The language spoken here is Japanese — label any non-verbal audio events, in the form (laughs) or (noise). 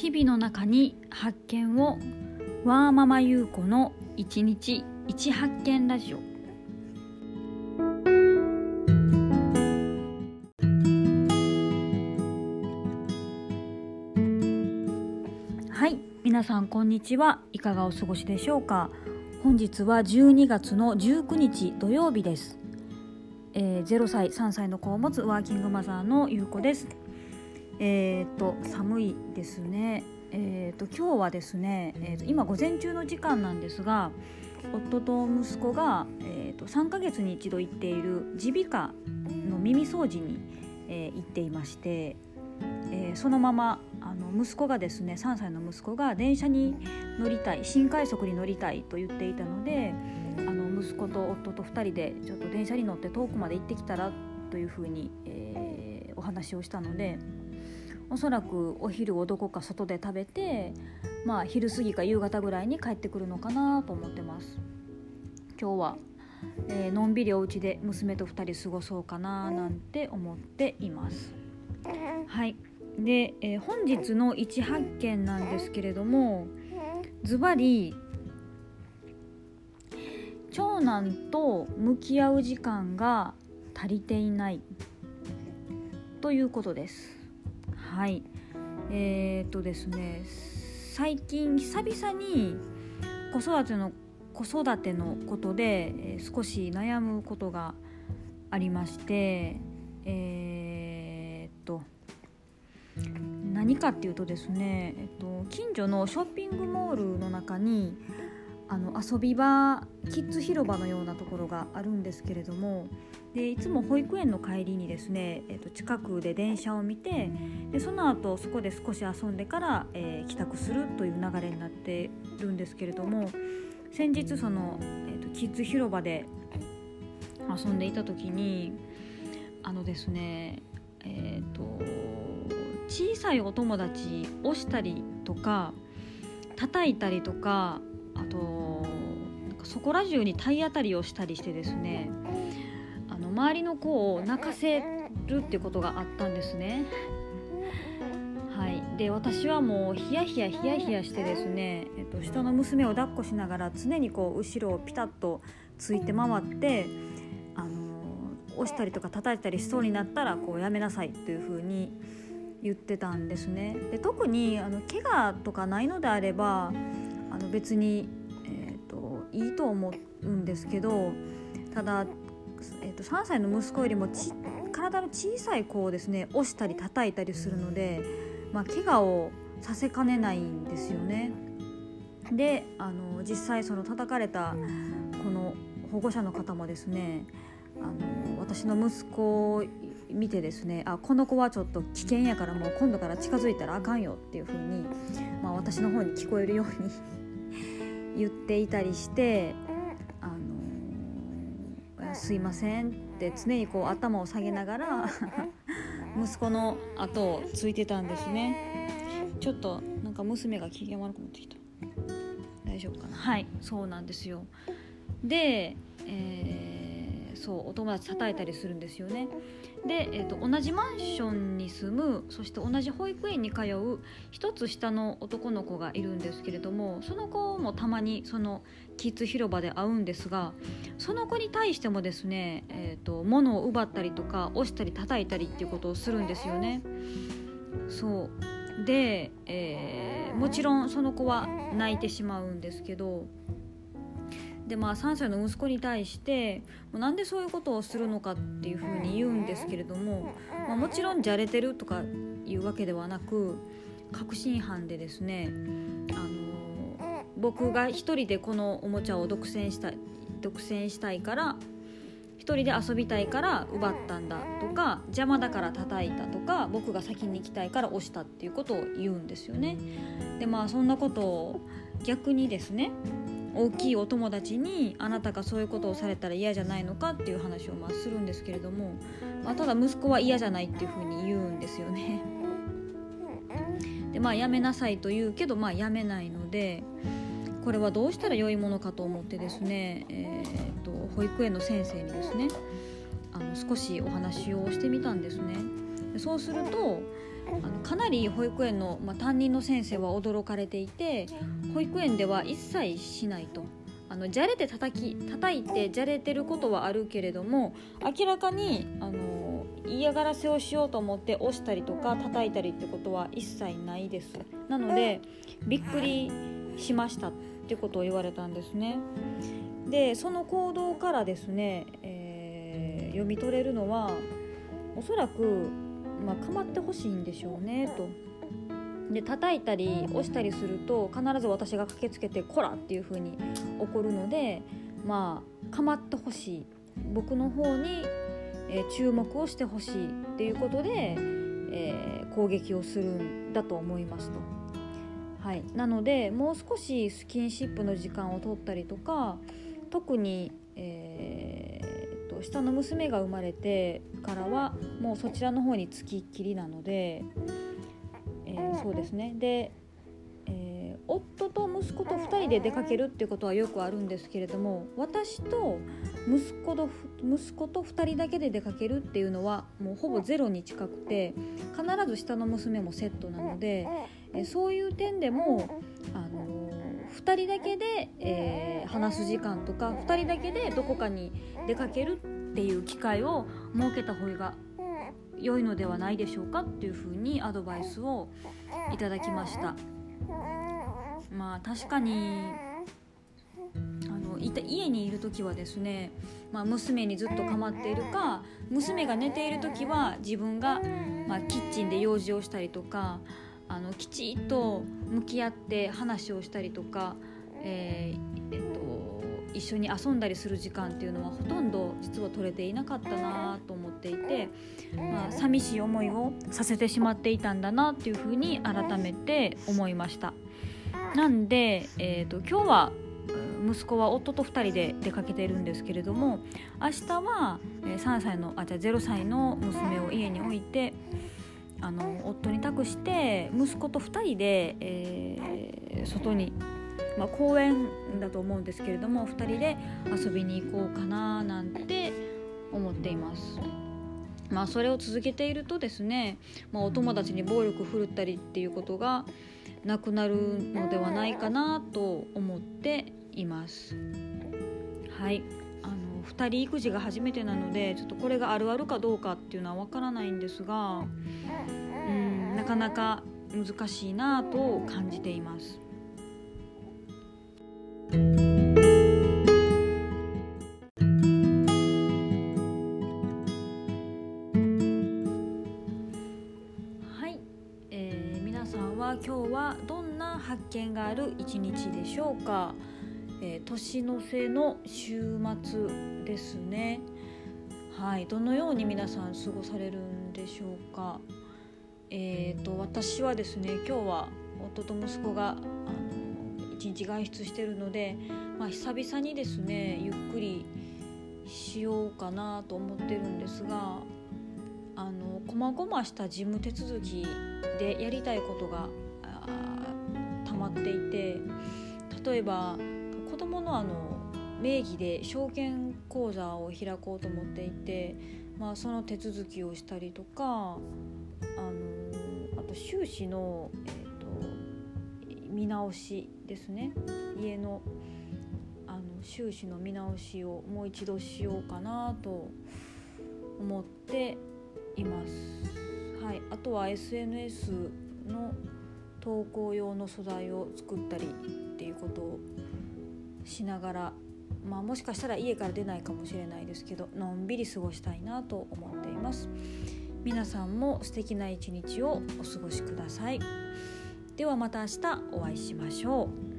日々の中に発見をワーママ優子の一日一発見ラジオ。はい皆さんこんにちは。いかがお過ごしでしょうか。本日は12月の19日土曜日です。えー、0歳3歳の子を持つワーキングマザーの優子です。えーと、寒いですね、えーと、今日はですね、えーと、今午前中の時間なんですが夫と息子が、えー、と3ヶ月に一度行っている耳鼻科の耳掃除に、えー、行っていまして、えー、そのままあの息子がですね3歳の息子が電車に乗りたい新快速に乗りたいと言っていたのであの息子と夫と2人でちょっと電車に乗って遠くまで行ってきたらというふうに、えー、お話をしたので。おそらくお昼をどこか外で食べてまあ昼過ぎか夕方ぐらいに帰ってくるのかなと思ってます。今日は、えー、のんびりお家で娘と2人過ごそうかななんて思っています。はい。で、えー、本日の一発見なんですけれどもズバリ長男と向き合う時間が足りていないということです。はい。えー、っとですね最近久々に子育ての子育てのことで、えー、少し悩むことがありましてえー、っと何かっていうとですね、えっと、近所のショッピングモールの中にあの遊び場キッズ広場のようなところがあるんですけれどもでいつも保育園の帰りにですね、えー、と近くで電車を見てでその後そこで少し遊んでから、えー、帰宅するという流れになってるんですけれども先日その、えーと、キッズ広場で遊んでいた時にあのですねえっ、ー、と小さいお友達押したりとか叩いたりとかあとなんかそこら中に体当たりをしたりしてですねあの周りの子を泣かせるっていうことがあったんですね。はい、で私はもうヒヤヒヤヒヤヒヤしてですね、えっと、下の娘を抱っこしながら常にこう後ろをピタッとついて回ってあの押したりとか叩いたりしそうになったらこうやめなさいというふうに言ってたんですね。で特にあの怪我とかないのであればの別に、えーといいと思うんですけどただえー、と3歳の息子よりもち体の小さい子をですね押したり叩いたりするので、まあ、怪我をさせかねないんですよね。であの実際その叩かれたこの保護者の方もですねあの私の息子を見てですねあこの子はちょっと危険やからもう今度から近づいたらあかんよっていう風にまに、私の方に聞こえるように言っていたりしてすいません」って常にこう頭を下げながら (laughs) 息子の後をついてたんですね。ちょっとなんか娘が機嫌悪くなってきた。大丈夫かな。はい。そうなんですよ。で、えー、そうお友達叩いたりするんですよねで、えーと、同じマンションに住むそして同じ保育園に通う一つ下の男の子がいるんですけれどもその子もたまにそのキッズ広場で会うんですがその子に対してもですね、えーと、物を奪ったりとか押したり叩いたりっていうことをするんですよね。そうで、えー、もちろんその子は泣いてしまうんですけどでまあ3歳の息子に対してなんでそういうことをするのかっていうふうに言うんですけれども、まあ、もちろんじゃれてるとかいうわけではなく確信犯でですねあの僕が一人でこのおもちゃを独占した独占したいから一人で遊びたいから奪ったんだとか邪魔だから叩いたとか僕が先に行きたいから押したっていうことを言うんですよね。でまあそんなことを逆にですね大きいお友達にあなたがそういうことをされたら嫌じゃないのかっていう話をまあするんですけれども、まあ、ただ息子は嫌じゃないっていうふうに言うんですよね。でまあやめなさいと言うけどまあやめないのでこれはどうしたら良いものかと思ってですね、えーと、保育園の先生にですねあの少しお話をしてみたんですね。そうするとあのかなり保育園の、まあ、担任の先生は驚かれていて保育園では一切しないと。あのじゃれて叩き叩いてじゃれてることはあるけれども明らかにあの嫌がらせをしようと思って押したりとか叩いたりってことは一切ないですなのでびっくりしましたってことを言われたんですねでその行動からですね、えー、読み取れるのはおそらくまあ、構ってほしいんでしょうねと。で叩いたり押したりすると必ず私が駆けつけて「こら!」っていう風に怒るのでまあ構ってほしい僕の方に、えー、注目をしてほしいっていうことで、えー、攻撃をするんだと思いますと。はい、なのでもう少しスキンシップの時間を取ったりとか特に、えー、と下の娘が生まれてからはもうそちらの方につきっきりなので、えー、そうですね。で、えー、夫と息子と2人で出かけるっていうことはよくあるんですけれども私と息子と息子と2人だけで出かけるっていうのはもうほぼゼロに近くて必ず下の娘もセットなので、えー、そういう点でも2人だけで、えー、話す時間とか2人だけでどこかに出かけるっていう機会を設けた方が良いのではないでしょうかっていうふうにアドバイスをいただきました。まあ確かにあのいた家にいる時はですね、まあ、娘にずっと構っているか娘が寝ている時は自分が、まあ、キッチンで用事をしたりとかあのきちっと向き合って話をしたりとか、えー、えっと、一緒に遊んだりする時間っていうのはほとんど実は取れていなかったなと思っていて、まあ、寂しい思いをさせてしまっていたんだなっていうふうに改めて思いました。なんで、えーと、今日は息子は夫と2人で出かけているんですけれども明日は3歳のあじゃあ0歳の娘を家に置いてあの夫に託して息子と2人で、えー、外に、まあ、公園だと思うんですけれども2人で遊びに行こうかななんて思っています。まあ、それを続けているとですね、まあ、お友達に暴力振るったりっていうことがなくなるのではないかなと思っています。はい2人育児が初めてなのでちょっとこれがあるあるかどうかっていうのは分からないんですがうんなかなか難しいなと感じています。はい、えー、皆さんは今日はどんな発見がある一日でしょうか？えー、年の瀬の週末ですね。はい、どのように皆さん過ごされるんでしょうか。えーと、私はですね今日は夫と息子があの一日外出してるので、まあ、久々にですねゆっくりしようかなと思ってるんですがあの細々した事務手続きでやりたいことがたまっていて例えば子供のあの名義で証券口座を開こうと思っていて、まあ、その手続きをしたりとかあのあと収支の、えーと、見直しですね家のあの収支の見直しをもう一度しようかなと思っています。はい、あとは SNS の投稿用の素材を作ったりっていうことをしながら、まあ、もしかしたら家から出ないかもしれないですけどのんびり過ごしたいなと思っています。皆さんも素敵な一日をお過ごしくださいではまた明日お会いしましょう